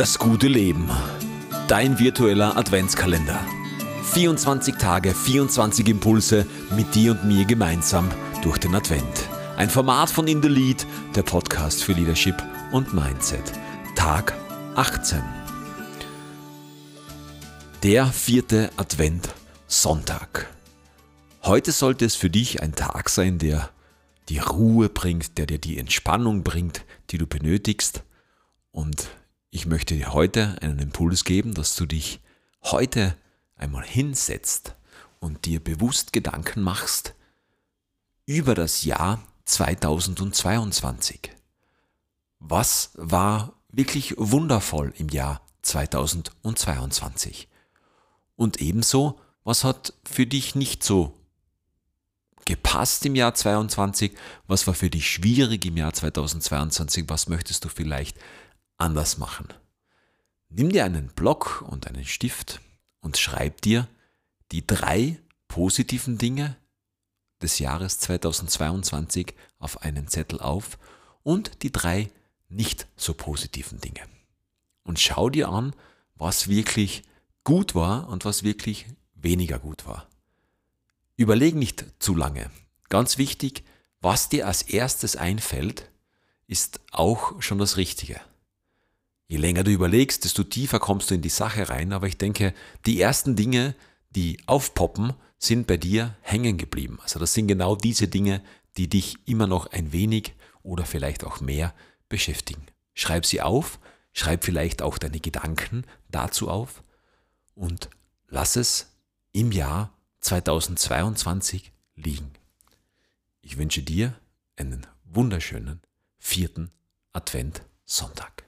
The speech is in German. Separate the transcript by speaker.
Speaker 1: Das gute Leben. Dein virtueller Adventskalender. 24 Tage, 24 Impulse mit dir und mir gemeinsam durch den Advent. Ein Format von In the Lead, der Podcast für Leadership und Mindset. Tag 18. Der vierte Advent Sonntag. Heute sollte es für dich ein Tag sein, der die Ruhe bringt, der dir die Entspannung bringt, die du benötigst. Und ich möchte dir heute einen Impuls geben, dass du dich heute einmal hinsetzt und dir bewusst Gedanken machst über das Jahr 2022. Was war wirklich wundervoll im Jahr 2022? Und ebenso, was hat für dich nicht so gepasst im Jahr 2022? Was war für dich schwierig im Jahr 2022? Was möchtest du vielleicht anders machen. Nimm dir einen Block und einen Stift und schreib dir die drei positiven Dinge des Jahres 2022 auf einen Zettel auf und die drei nicht so positiven Dinge. Und schau dir an, was wirklich gut war und was wirklich weniger gut war. Überleg nicht zu lange. Ganz wichtig, was dir als erstes einfällt, ist auch schon das Richtige. Je länger du überlegst, desto tiefer kommst du in die Sache rein. Aber ich denke, die ersten Dinge, die aufpoppen, sind bei dir hängen geblieben. Also das sind genau diese Dinge, die dich immer noch ein wenig oder vielleicht auch mehr beschäftigen. Schreib sie auf, schreib vielleicht auch deine Gedanken dazu auf und lass es im Jahr 2022 liegen. Ich wünsche dir einen wunderschönen vierten Advent Sonntag.